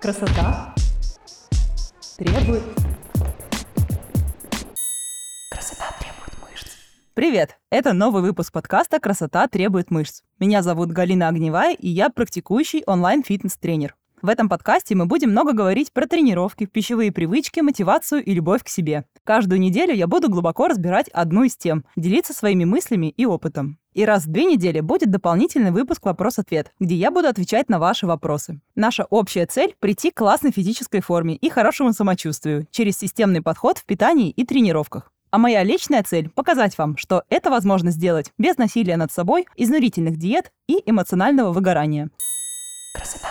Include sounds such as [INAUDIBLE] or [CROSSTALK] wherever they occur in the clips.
Красота требует... Красота требует мышц. Привет! Это новый выпуск подкаста «Красота требует мышц». Меня зовут Галина Огневая, и я практикующий онлайн-фитнес-тренер. В этом подкасте мы будем много говорить про тренировки, пищевые привычки, мотивацию и любовь к себе. Каждую неделю я буду глубоко разбирать одну из тем, делиться своими мыслями и опытом. И раз в две недели будет дополнительный выпуск «Вопрос-ответ», где я буду отвечать на ваши вопросы. Наша общая цель – прийти к классной физической форме и хорошему самочувствию через системный подход в питании и тренировках. А моя личная цель – показать вам, что это возможно сделать без насилия над собой, изнурительных диет и эмоционального выгорания. Красота.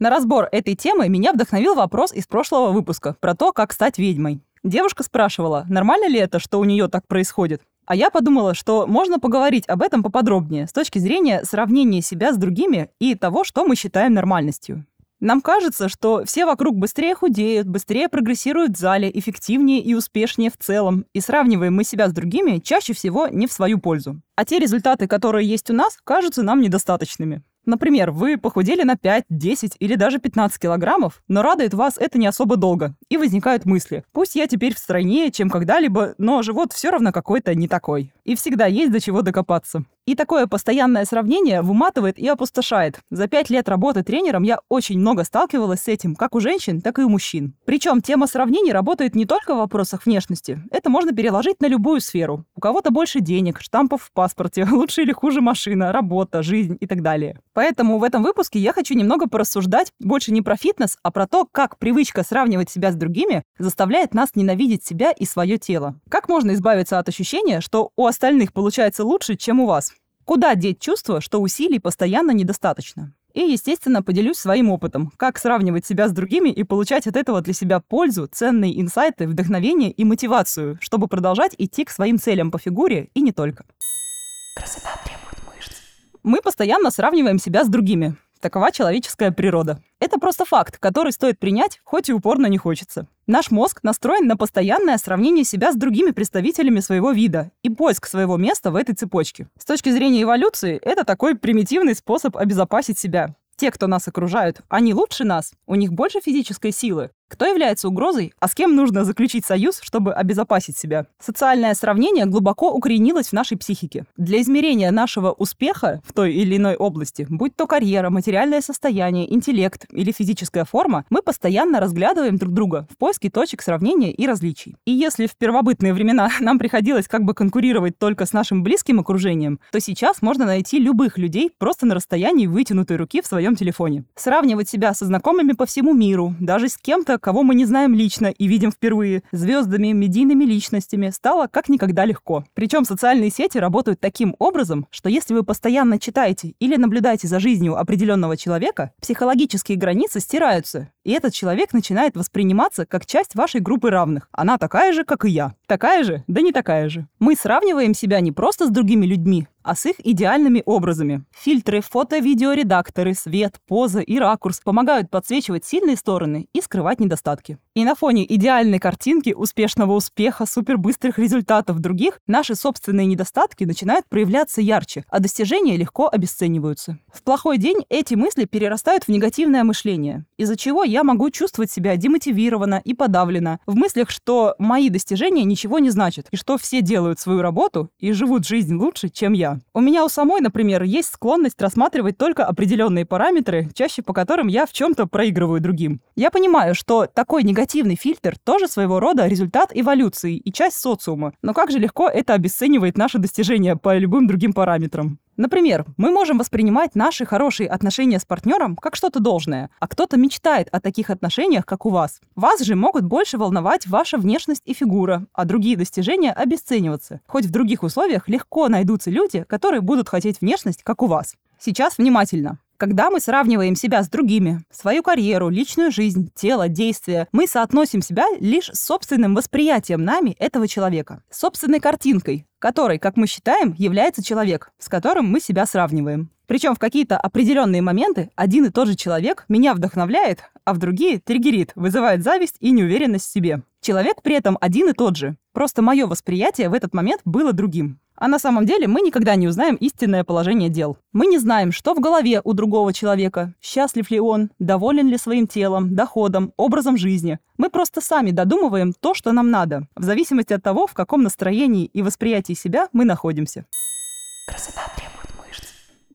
На разбор этой темы меня вдохновил вопрос из прошлого выпуска про то, как стать ведьмой. Девушка спрашивала, нормально ли это, что у нее так происходит. А я подумала, что можно поговорить об этом поподробнее с точки зрения сравнения себя с другими и того, что мы считаем нормальностью. Нам кажется, что все вокруг быстрее худеют, быстрее прогрессируют в зале, эффективнее и успешнее в целом, и сравниваем мы себя с другими чаще всего не в свою пользу. А те результаты, которые есть у нас, кажутся нам недостаточными. Например, вы похудели на 5, 10 или даже 15 килограммов, но радует вас это не особо долго. И возникают мысли. Пусть я теперь стройнее, чем когда-либо, но живот все равно какой-то не такой. И всегда есть до чего докопаться. И такое постоянное сравнение выматывает и опустошает. За пять лет работы тренером я очень много сталкивалась с этим, как у женщин, так и у мужчин. Причем тема сравнений работает не только в вопросах внешности. Это можно переложить на любую сферу. У кого-то больше денег, штампов в паспорте, [LAUGHS] лучше или хуже машина, работа, жизнь и так далее. Поэтому в этом выпуске я хочу немного порассуждать больше не про фитнес, а про то, как привычка сравнивать себя с другими заставляет нас ненавидеть себя и свое тело. Как можно избавиться от ощущения, что у остальных получается лучше, чем у вас? Куда деть чувство, что усилий постоянно недостаточно? И, естественно, поделюсь своим опытом, как сравнивать себя с другими и получать от этого для себя пользу, ценные инсайты, вдохновение и мотивацию, чтобы продолжать идти к своим целям по фигуре и не только. Красота требует мышц. Мы постоянно сравниваем себя с другими. Такова человеческая природа. Это просто факт, который стоит принять, хоть и упорно не хочется. Наш мозг настроен на постоянное сравнение себя с другими представителями своего вида и поиск своего места в этой цепочке. С точки зрения эволюции, это такой примитивный способ обезопасить себя. Те, кто нас окружают, они лучше нас, у них больше физической силы. Кто является угрозой, а с кем нужно заключить союз, чтобы обезопасить себя? Социальное сравнение глубоко укоренилось в нашей психике. Для измерения нашего успеха в той или иной области, будь то карьера, материальное состояние, интеллект или физическая форма, мы постоянно разглядываем друг друга в поиске точек сравнения и различий. И если в первобытные времена [LAUGHS] нам приходилось как бы конкурировать только с нашим близким окружением, то сейчас можно найти любых людей просто на расстоянии вытянутой руки в своем телефоне. Сравнивать себя со знакомыми по всему миру, даже с кем-то, кого мы не знаем лично и видим впервые, звездами, медийными личностями, стало как никогда легко. Причем социальные сети работают таким образом, что если вы постоянно читаете или наблюдаете за жизнью определенного человека, психологические границы стираются, и этот человек начинает восприниматься как часть вашей группы равных. Она такая же, как и я. Такая же, да не такая же. Мы сравниваем себя не просто с другими людьми, а с их идеальными образами. Фильтры, фото-видеоредакторы, свет, поза и ракурс помогают подсвечивать сильные стороны и скрывать недостатки. И на фоне идеальной картинки, успешного успеха, супербыстрых результатов других, наши собственные недостатки начинают проявляться ярче, а достижения легко обесцениваются. В плохой день эти мысли перерастают в негативное мышление, из-за чего я могу чувствовать себя демотивированно и подавленно, в мыслях, что мои достижения ничего не значат, и что все делают свою работу и живут жизнь лучше, чем я. У меня у самой, например, есть склонность рассматривать только определенные параметры, чаще по которым я в чем-то проигрываю другим. Я понимаю, что такой негативный фильтр тоже своего рода результат эволюции и часть социума, но как же легко это обесценивает наши достижения по любым другим параметрам. Например, мы можем воспринимать наши хорошие отношения с партнером как что-то должное, а кто-то мечтает о таких отношениях, как у вас. Вас же могут больше волновать ваша внешность и фигура, а другие достижения обесцениваться. Хоть в других условиях легко найдутся люди, которые будут хотеть внешность, как у вас. Сейчас внимательно. Когда мы сравниваем себя с другими, свою карьеру, личную жизнь, тело, действия, мы соотносим себя лишь с собственным восприятием нами этого человека, собственной картинкой, которой, как мы считаем, является человек, с которым мы себя сравниваем. Причем в какие-то определенные моменты один и тот же человек меня вдохновляет, а в другие триггерит, вызывает зависть и неуверенность в себе. Человек при этом один и тот же. Просто мое восприятие в этот момент было другим. А на самом деле мы никогда не узнаем истинное положение дел. Мы не знаем, что в голове у другого человека, счастлив ли он, доволен ли своим телом, доходом, образом жизни. Мы просто сами додумываем то, что нам надо, в зависимости от того, в каком настроении и восприятии себя мы находимся. Красота требует.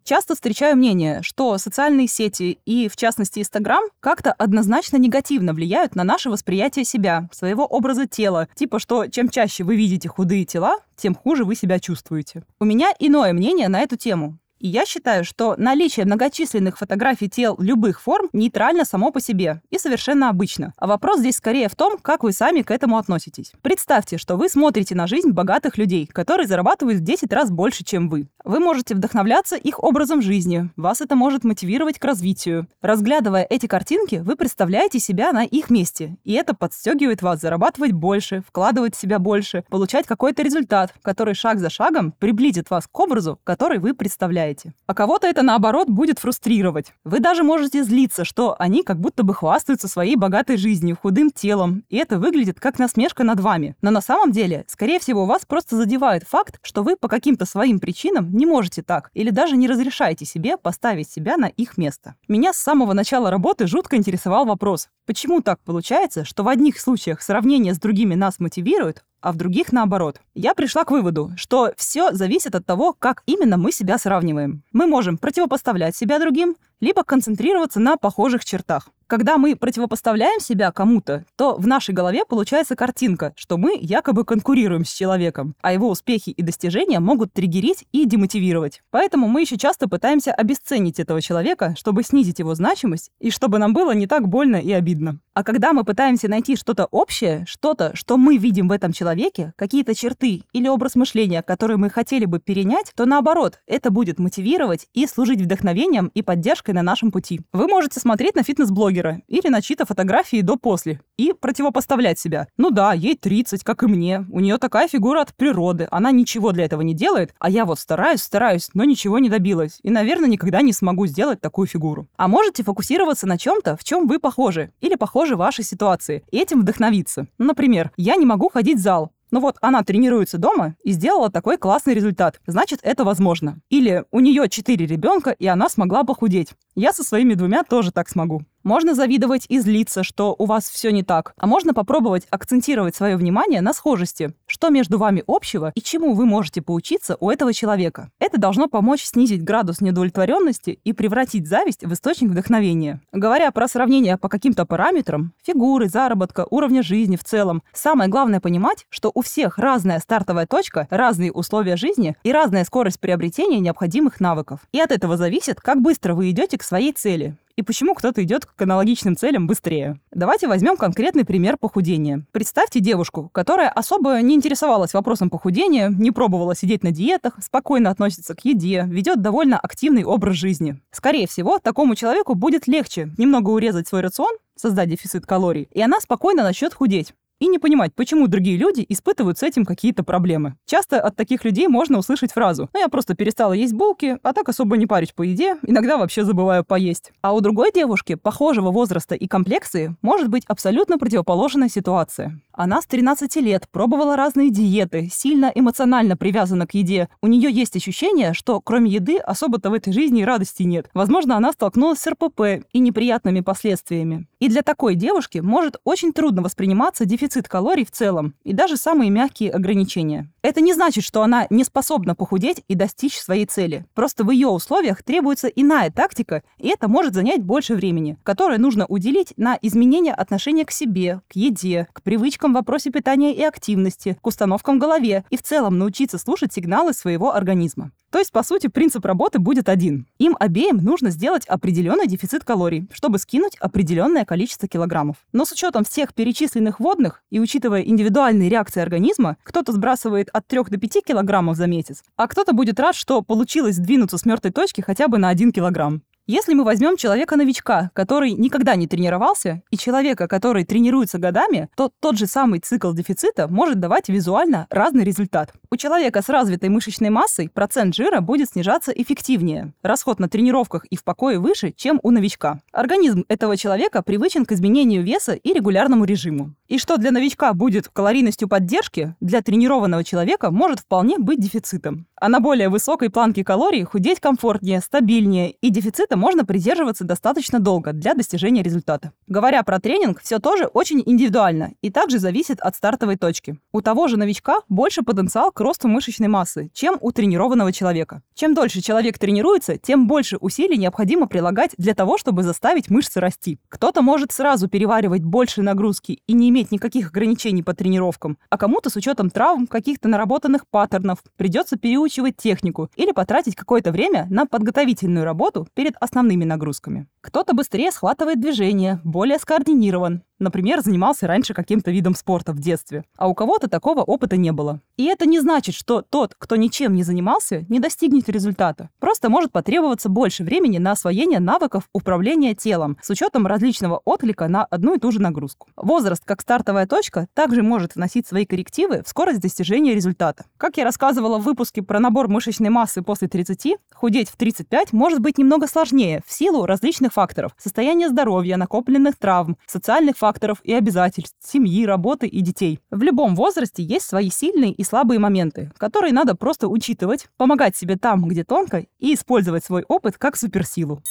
Часто встречаю мнение, что социальные сети и, в частности, Инстаграм как-то однозначно негативно влияют на наше восприятие себя, своего образа тела. Типа, что чем чаще вы видите худые тела, тем хуже вы себя чувствуете. У меня иное мнение на эту тему. И я считаю, что наличие многочисленных фотографий тел любых форм нейтрально само по себе и совершенно обычно. А вопрос здесь скорее в том, как вы сами к этому относитесь. Представьте, что вы смотрите на жизнь богатых людей, которые зарабатывают в 10 раз больше, чем вы. Вы можете вдохновляться их образом жизни, вас это может мотивировать к развитию. Разглядывая эти картинки, вы представляете себя на их месте, и это подстегивает вас зарабатывать больше, вкладывать в себя больше, получать какой-то результат, который шаг за шагом приблизит вас к образу, который вы представляете. А кого-то это, наоборот, будет фрустрировать. Вы даже можете злиться, что они как будто бы хвастаются своей богатой жизнью, худым телом, и это выглядит как насмешка над вами. Но на самом деле, скорее всего, вас просто задевает факт, что вы по каким-то своим причинам не можете так, или даже не разрешаете себе поставить себя на их место. Меня с самого начала работы жутко интересовал вопрос, почему так получается, что в одних случаях сравнение с другими нас мотивирует, а в других наоборот. Я пришла к выводу, что все зависит от того, как именно мы себя сравниваем. Мы можем противопоставлять себя другим, либо концентрироваться на похожих чертах. Когда мы противопоставляем себя кому-то, то в нашей голове получается картинка, что мы якобы конкурируем с человеком, а его успехи и достижения могут триггерить и демотивировать. Поэтому мы еще часто пытаемся обесценить этого человека, чтобы снизить его значимость и чтобы нам было не так больно и обидно. А когда мы пытаемся найти что-то общее, что-то, что мы видим в этом человеке, какие-то черты или образ мышления, которые мы хотели бы перенять, то наоборот, это будет мотивировать и служить вдохновением и поддержкой на нашем пути. Вы можете смотреть на фитнес-блоги блогера или на чьи-то фотографии до-после и противопоставлять себя. Ну да, ей 30, как и мне. У нее такая фигура от природы. Она ничего для этого не делает, а я вот стараюсь, стараюсь, но ничего не добилась. И, наверное, никогда не смогу сделать такую фигуру. А можете фокусироваться на чем-то, в чем вы похожи или похожи вашей ситуации, и этим вдохновиться. Например, я не могу ходить в зал, ну вот, она тренируется дома и сделала такой классный результат. Значит, это возможно. Или у нее четыре ребенка, и она смогла похудеть. Я со своими двумя тоже так смогу. Можно завидовать и злиться, что у вас все не так. А можно попробовать акцентировать свое внимание на схожести. Что между вами общего и чему вы можете поучиться у этого человека. Это должно помочь снизить градус неудовлетворенности и превратить зависть в источник вдохновения. Говоря про сравнение по каким-то параметрам, фигуры, заработка, уровня жизни в целом, самое главное понимать, что у всех разная стартовая точка, разные условия жизни и разная скорость приобретения необходимых навыков. И от этого зависит, как быстро вы идете к своей цели и почему кто-то идет к аналогичным целям быстрее. Давайте возьмем конкретный пример похудения. Представьте девушку, которая особо не интересовалась вопросом похудения, не пробовала сидеть на диетах, спокойно относится к еде, ведет довольно активный образ жизни. Скорее всего, такому человеку будет легче немного урезать свой рацион, создать дефицит калорий, и она спокойно начнет худеть и не понимать, почему другие люди испытывают с этим какие-то проблемы. Часто от таких людей можно услышать фразу «Ну, я просто перестала есть булки, а так особо не парюсь по еде, иногда вообще забываю поесть». А у другой девушки, похожего возраста и комплекции, может быть абсолютно противоположная ситуация. Она с 13 лет пробовала разные диеты, сильно эмоционально привязана к еде. У нее есть ощущение, что кроме еды особо-то в этой жизни и радости нет. Возможно, она столкнулась с РПП и неприятными последствиями. И для такой девушки может очень трудно восприниматься дефицит калорий в целом и даже самые мягкие ограничения. Это не значит, что она не способна похудеть и достичь своей цели. Просто в ее условиях требуется иная тактика, и это может занять больше времени, которое нужно уделить на изменение отношения к себе, к еде, к привычкам в вопросе питания и активности, к установкам в голове и в целом научиться слушать сигналы своего организма. То есть, по сути, принцип работы будет один. Им обеим нужно сделать определенный дефицит калорий, чтобы скинуть определенное количество килограммов. Но с учетом всех перечисленных водных и учитывая индивидуальные реакции организма, кто-то сбрасывает от 3 до 5 килограммов за месяц, а кто-то будет рад, что получилось сдвинуться с мертвой точки хотя бы на 1 килограмм. Если мы возьмем человека-новичка, который никогда не тренировался, и человека, который тренируется годами, то тот же самый цикл дефицита может давать визуально разный результат. У человека с развитой мышечной массой процент жира будет снижаться эффективнее. Расход на тренировках и в покое выше, чем у новичка. Организм этого человека привычен к изменению веса и регулярному режиму. И что для новичка будет калорийностью поддержки, для тренированного человека может вполне быть дефицитом. А на более высокой планке калорий худеть комфортнее, стабильнее, и дефицита можно придерживаться достаточно долго для достижения результата. Говоря про тренинг, все тоже очень индивидуально и также зависит от стартовой точки. У того же новичка больше потенциал к росту мышечной массы, чем у тренированного человека. Чем дольше человек тренируется, тем больше усилий необходимо прилагать для того, чтобы заставить мышцы расти. Кто-то может сразу переваривать больше нагрузки и не иметь никаких ограничений по тренировкам, а кому-то с учетом травм, каких-то наработанных паттернов придется переучивать технику или потратить какое-то время на подготовительную работу перед основными нагрузками. Кто-то быстрее схватывает движение, более скоординирован, Например, занимался раньше каким-то видом спорта в детстве, а у кого-то такого опыта не было. И это не значит, что тот, кто ничем не занимался, не достигнет результата. Просто может потребоваться больше времени на освоение навыков управления телом с учетом различного отклика на одну и ту же нагрузку. Возраст как стартовая точка также может вносить свои коррективы в скорость достижения результата. Как я рассказывала в выпуске про набор мышечной массы после 30, худеть в 35 может быть немного сложнее в силу различных факторов. Состояния здоровья, накопленных травм, социальных факторов и обязательств, семьи, работы и детей. В любом возрасте есть свои сильные и слабые моменты, которые надо просто учитывать, помогать себе там, где тонко, и использовать свой опыт как суперсилу.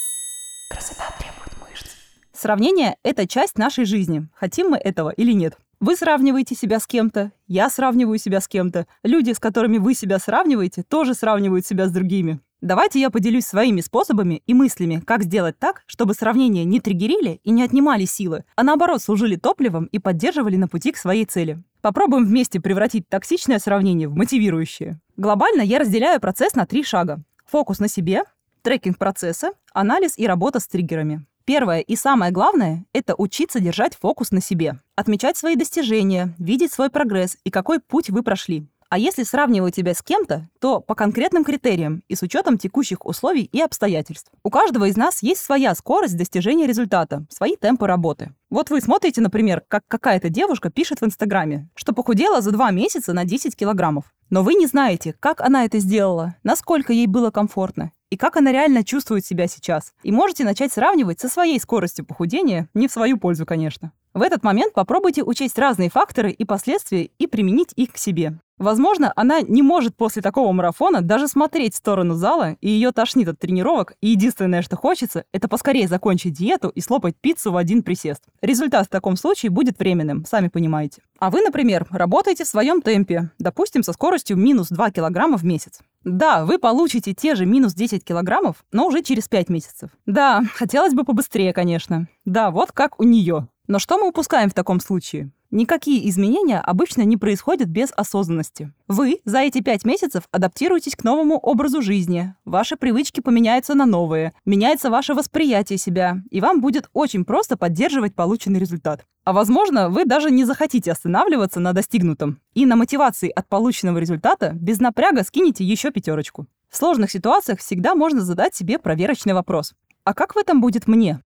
Красота требует мышц. Сравнение — это часть нашей жизни, хотим мы этого или нет. Вы сравниваете себя с кем-то, я сравниваю себя с кем-то. Люди, с которыми вы себя сравниваете, тоже сравнивают себя с другими. Давайте я поделюсь своими способами и мыслями, как сделать так, чтобы сравнения не триггерили и не отнимали силы, а наоборот служили топливом и поддерживали на пути к своей цели. Попробуем вместе превратить токсичное сравнение в мотивирующее. Глобально я разделяю процесс на три шага. Фокус на себе, трекинг процесса, анализ и работа с триггерами. Первое и самое главное – это учиться держать фокус на себе. Отмечать свои достижения, видеть свой прогресс и какой путь вы прошли. А если сравниваю тебя с кем-то, то по конкретным критериям и с учетом текущих условий и обстоятельств. У каждого из нас есть своя скорость достижения результата, свои темпы работы. Вот вы смотрите, например, как какая-то девушка пишет в Инстаграме, что похудела за два месяца на 10 килограммов. Но вы не знаете, как она это сделала, насколько ей было комфортно и как она реально чувствует себя сейчас. И можете начать сравнивать со своей скоростью похудения, не в свою пользу, конечно. В этот момент попробуйте учесть разные факторы и последствия и применить их к себе. Возможно, она не может после такого марафона даже смотреть в сторону зала, и ее тошнит от тренировок, и единственное, что хочется, это поскорее закончить диету и слопать пиццу в один присест. Результат в таком случае будет временным, сами понимаете. А вы, например, работаете в своем темпе, допустим, со скоростью минус 2 килограмма в месяц. Да, вы получите те же минус 10 килограммов, но уже через 5 месяцев. Да, хотелось бы побыстрее, конечно. Да, вот как у нее. Но что мы упускаем в таком случае? Никакие изменения обычно не происходят без осознанности. Вы за эти пять месяцев адаптируетесь к новому образу жизни, ваши привычки поменяются на новые, меняется ваше восприятие себя, и вам будет очень просто поддерживать полученный результат. А возможно, вы даже не захотите останавливаться на достигнутом, и на мотивации от полученного результата без напряга скинете еще пятерочку. В сложных ситуациях всегда можно задать себе проверочный вопрос. А как в этом будет мне?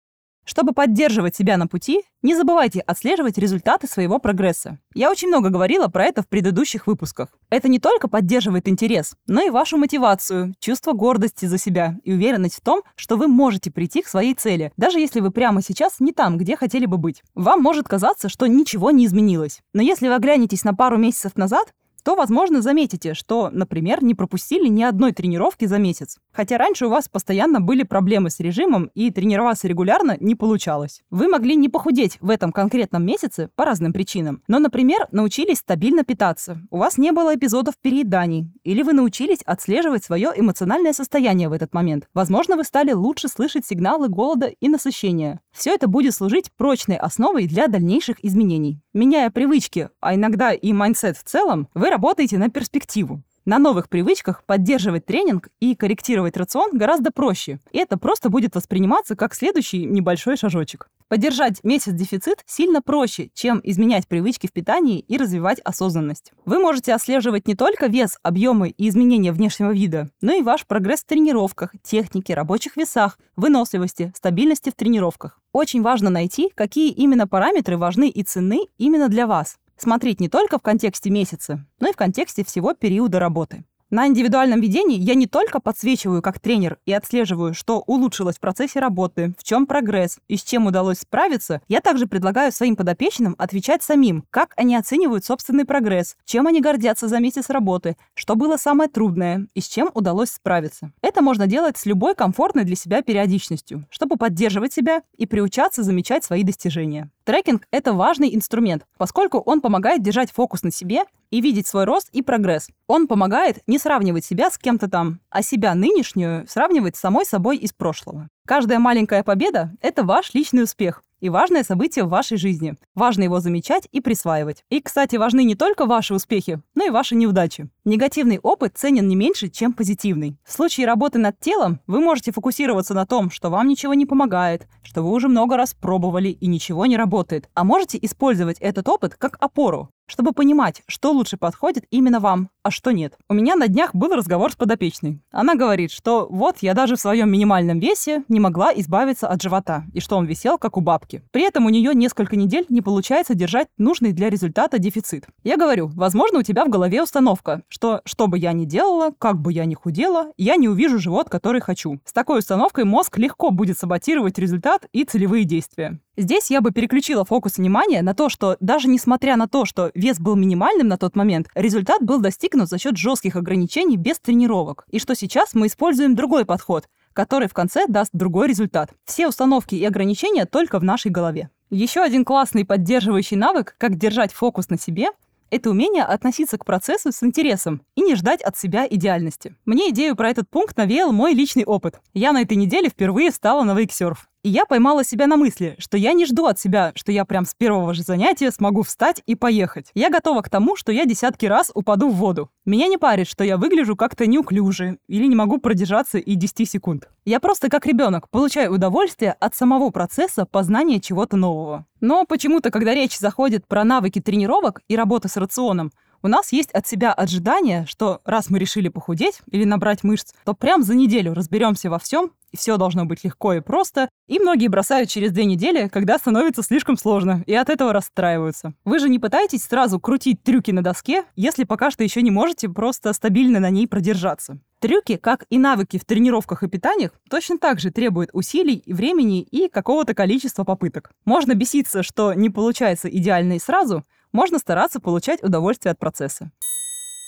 Чтобы поддерживать себя на пути, не забывайте отслеживать результаты своего прогресса. Я очень много говорила про это в предыдущих выпусках. Это не только поддерживает интерес, но и вашу мотивацию, чувство гордости за себя и уверенность в том, что вы можете прийти к своей цели, даже если вы прямо сейчас не там, где хотели бы быть. Вам может казаться, что ничего не изменилось. Но если вы оглянетесь на пару месяцев назад, то, возможно, заметите, что, например, не пропустили ни одной тренировки за месяц. Хотя раньше у вас постоянно были проблемы с режимом, и тренироваться регулярно не получалось. Вы могли не похудеть в этом конкретном месяце по разным причинам, но, например, научились стабильно питаться, у вас не было эпизодов перееданий, или вы научились отслеживать свое эмоциональное состояние в этот момент. Возможно, вы стали лучше слышать сигналы голода и насыщения. Все это будет служить прочной основой для дальнейших изменений. Меняя привычки, а иногда и mindset в целом, вы работаете на перспективу. На новых привычках поддерживать тренинг и корректировать рацион гораздо проще. И это просто будет восприниматься как следующий небольшой шажочек. Поддержать месяц дефицит сильно проще, чем изменять привычки в питании и развивать осознанность. Вы можете отслеживать не только вес, объемы и изменения внешнего вида, но и ваш прогресс в тренировках, технике, рабочих весах, выносливости, стабильности в тренировках. Очень важно найти, какие именно параметры важны и ценны именно для вас. Смотреть не только в контексте месяца, но и в контексте всего периода работы. На индивидуальном ведении я не только подсвечиваю как тренер и отслеживаю, что улучшилось в процессе работы, в чем прогресс и с чем удалось справиться, я также предлагаю своим подопечным отвечать самим, как они оценивают собственный прогресс, чем они гордятся за месяц работы, что было самое трудное и с чем удалось справиться. Это можно делать с любой комфортной для себя периодичностью, чтобы поддерживать себя и приучаться замечать свои достижения. Трекинг — это важный инструмент, поскольку он помогает держать фокус на себе и видеть свой рост и прогресс. Он помогает не сравнивать себя с кем-то там, а себя нынешнюю сравнивать с самой собой из прошлого. Каждая маленькая победа — это ваш личный успех, и важное событие в вашей жизни. Важно его замечать и присваивать. И, кстати, важны не только ваши успехи, но и ваши неудачи. Негативный опыт ценен не меньше, чем позитивный. В случае работы над телом вы можете фокусироваться на том, что вам ничего не помогает, что вы уже много раз пробовали и ничего не работает. А можете использовать этот опыт как опору чтобы понимать, что лучше подходит именно вам, а что нет. У меня на днях был разговор с подопечной. Она говорит, что вот я даже в своем минимальном весе не могла избавиться от живота, и что он висел как у бабки. При этом у нее несколько недель не получается держать нужный для результата дефицит. Я говорю, возможно, у тебя в голове установка, что что бы я ни делала, как бы я ни худела, я не увижу живот, который хочу. С такой установкой мозг легко будет саботировать результат и целевые действия. Здесь я бы переключила фокус внимания на то, что даже несмотря на то, что вес был минимальным на тот момент, результат был достигнут за счет жестких ограничений без тренировок. И что сейчас мы используем другой подход, который в конце даст другой результат. Все установки и ограничения только в нашей голове. Еще один классный поддерживающий навык, как держать фокус на себе, это умение относиться к процессу с интересом и не ждать от себя идеальности. Мне идею про этот пункт навеял мой личный опыт. Я на этой неделе впервые стала на вейксерф. И я поймала себя на мысли, что я не жду от себя, что я прям с первого же занятия смогу встать и поехать. Я готова к тому, что я десятки раз упаду в воду. Меня не парит, что я выгляжу как-то неуклюже или не могу продержаться и 10 секунд. Я просто как ребенок получаю удовольствие от самого процесса познания чего-то нового. Но почему-то, когда речь заходит про навыки тренировок и работы с рационом, у нас есть от себя ожидание, что раз мы решили похудеть или набрать мышц, то прям за неделю разберемся во всем, и все должно быть легко и просто, и многие бросают через две недели, когда становится слишком сложно, и от этого расстраиваются. Вы же не пытаетесь сразу крутить трюки на доске, если пока что еще не можете просто стабильно на ней продержаться. Трюки, как и навыки в тренировках и питаниях, точно так же требуют усилий, времени и какого-то количества попыток. Можно беситься, что не получается идеально и сразу, можно стараться получать удовольствие от процесса.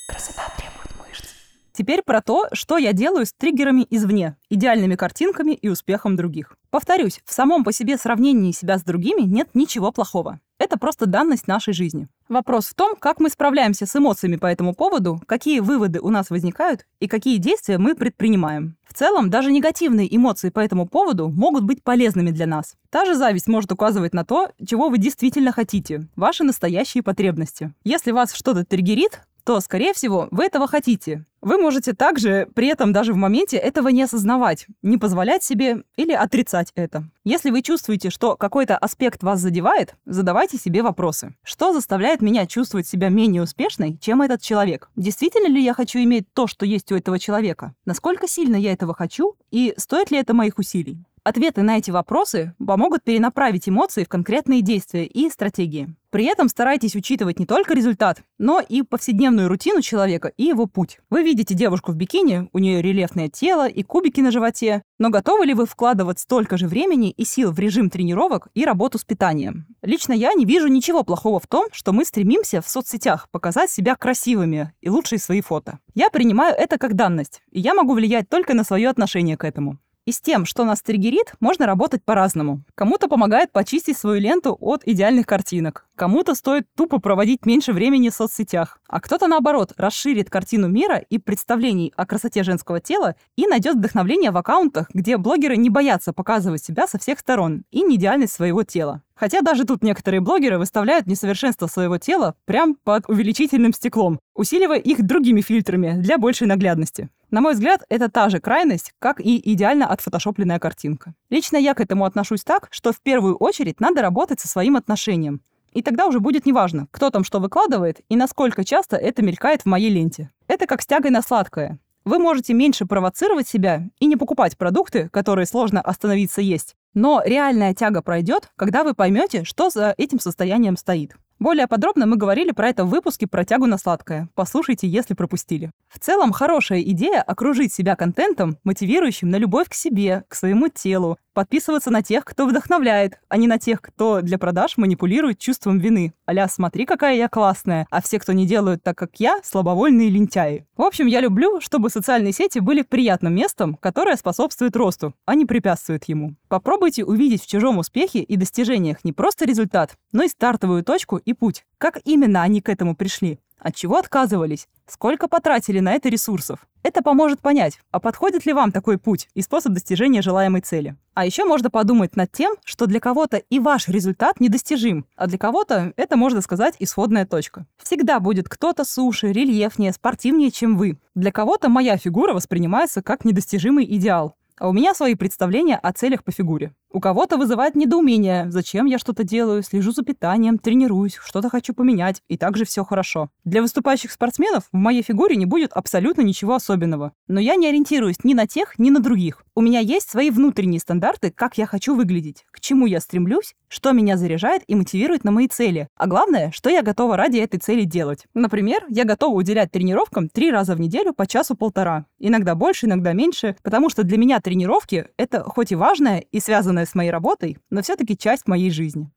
Красота требует мышц. Теперь про то, что я делаю с триггерами извне, идеальными картинками и успехом других. Повторюсь, в самом по себе сравнении себя с другими нет ничего плохого. Это просто данность нашей жизни. Вопрос в том, как мы справляемся с эмоциями по этому поводу, какие выводы у нас возникают и какие действия мы предпринимаем. В целом, даже негативные эмоции по этому поводу могут быть полезными для нас. Та же зависть может указывать на то, чего вы действительно хотите, ваши настоящие потребности. Если вас что-то триггерит, то, скорее всего, вы этого хотите. Вы можете также при этом даже в моменте этого не осознавать, не позволять себе или отрицать это. Если вы чувствуете, что какой-то аспект вас задевает, задавайте себе вопросы. Что заставляет меня чувствовать себя менее успешной, чем этот человек? Действительно ли я хочу иметь то, что есть у этого человека? Насколько сильно я этого хочу? И стоит ли это моих усилий? Ответы на эти вопросы помогут перенаправить эмоции в конкретные действия и стратегии. При этом старайтесь учитывать не только результат, но и повседневную рутину человека и его путь. Вы видите девушку в бикини, у нее рельефное тело и кубики на животе, но готовы ли вы вкладывать столько же времени и сил в режим тренировок и работу с питанием? Лично я не вижу ничего плохого в том, что мы стремимся в соцсетях показать себя красивыми и лучшие свои фото. Я принимаю это как данность, и я могу влиять только на свое отношение к этому. И с тем, что нас триггерит, можно работать по-разному. Кому-то помогает почистить свою ленту от идеальных картинок. Кому-то стоит тупо проводить меньше времени в соцсетях. А кто-то, наоборот, расширит картину мира и представлений о красоте женского тела и найдет вдохновление в аккаунтах, где блогеры не боятся показывать себя со всех сторон и неидеальность своего тела. Хотя даже тут некоторые блогеры выставляют несовершенство своего тела прям под увеличительным стеклом, усиливая их другими фильтрами для большей наглядности. На мой взгляд, это та же крайность, как и идеально отфотошопленная картинка. Лично я к этому отношусь так, что в первую очередь надо работать со своим отношением. И тогда уже будет неважно, кто там что выкладывает и насколько часто это мелькает в моей ленте. Это как с тягой на сладкое. Вы можете меньше провоцировать себя и не покупать продукты, которые сложно остановиться есть. Но реальная тяга пройдет, когда вы поймете, что за этим состоянием стоит. Более подробно мы говорили про это в выпуске про тягу на сладкое. Послушайте, если пропустили. В целом, хорошая идея окружить себя контентом, мотивирующим на любовь к себе, к своему телу, подписываться на тех, кто вдохновляет, а не на тех, кто для продаж манипулирует чувством вины. Аля, смотри, какая я классная, а все, кто не делают так, как я, слабовольные лентяи. В общем, я люблю, чтобы социальные сети были приятным местом, которое способствует росту, а не препятствует ему. Попробуйте увидеть в чужом успехе и достижениях не просто результат, но и стартовую точку и путь. Как именно они к этому пришли? От чего отказывались? Сколько потратили на это ресурсов? Это поможет понять, а подходит ли вам такой путь и способ достижения желаемой цели. А еще можно подумать над тем, что для кого-то и ваш результат недостижим, а для кого-то это, можно сказать, исходная точка. Всегда будет кто-то суше, рельефнее, спортивнее, чем вы. Для кого-то моя фигура воспринимается как недостижимый идеал. А у меня свои представления о целях по фигуре. У кого-то вызывает недоумение, зачем я что-то делаю, слежу за питанием, тренируюсь, что-то хочу поменять, и также все хорошо. Для выступающих спортсменов в моей фигуре не будет абсолютно ничего особенного. Но я не ориентируюсь ни на тех, ни на других. У меня есть свои внутренние стандарты, как я хочу выглядеть, к чему я стремлюсь, что меня заряжает и мотивирует на мои цели. А главное, что я готова ради этой цели делать. Например, я готова уделять тренировкам три раза в неделю по часу-полтора. Иногда больше, иногда меньше, потому что для меня тренировки — это хоть и важное и связанная с моей работой, но все-таки часть моей жизни.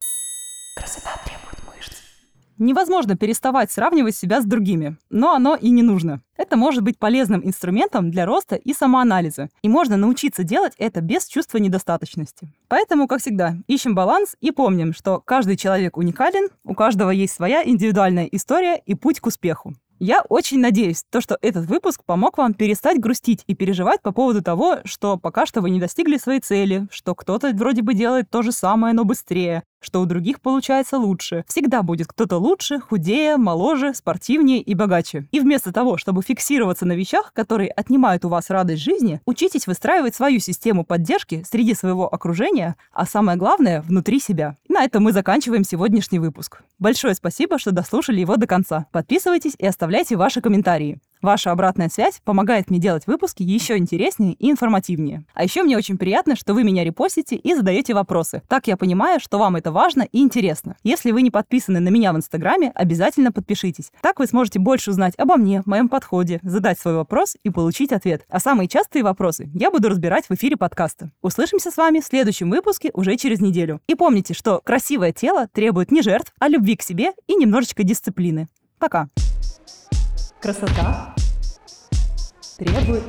Красота требует мышц. Невозможно переставать сравнивать себя с другими, но оно и не нужно. Это может быть полезным инструментом для роста и самоанализа, и можно научиться делать это без чувства недостаточности. Поэтому, как всегда, ищем баланс и помним, что каждый человек уникален, у каждого есть своя индивидуальная история и путь к успеху. Я очень надеюсь, то, что этот выпуск помог вам перестать грустить и переживать по поводу того, что пока что вы не достигли своей цели, что кто-то вроде бы делает то же самое, но быстрее, что у других получается лучше. Всегда будет кто-то лучше, худее, моложе, спортивнее и богаче. И вместо того, чтобы фиксироваться на вещах, которые отнимают у вас радость жизни, учитесь выстраивать свою систему поддержки среди своего окружения, а самое главное — внутри себя. На этом мы заканчиваем сегодняшний выпуск. Большое спасибо, что дослушали его до конца. Подписывайтесь и оставляйте ваши комментарии. Ваша обратная связь помогает мне делать выпуски еще интереснее и информативнее. А еще мне очень приятно, что вы меня репостите и задаете вопросы. Так я понимаю, что вам это важно и интересно. Если вы не подписаны на меня в Инстаграме, обязательно подпишитесь. Так вы сможете больше узнать обо мне, моем подходе, задать свой вопрос и получить ответ. А самые частые вопросы я буду разбирать в эфире подкаста. Услышимся с вами в следующем выпуске уже через неделю. И помните, что красивое тело требует не жертв, а любви к себе и немножечко дисциплины. Пока! Красота требует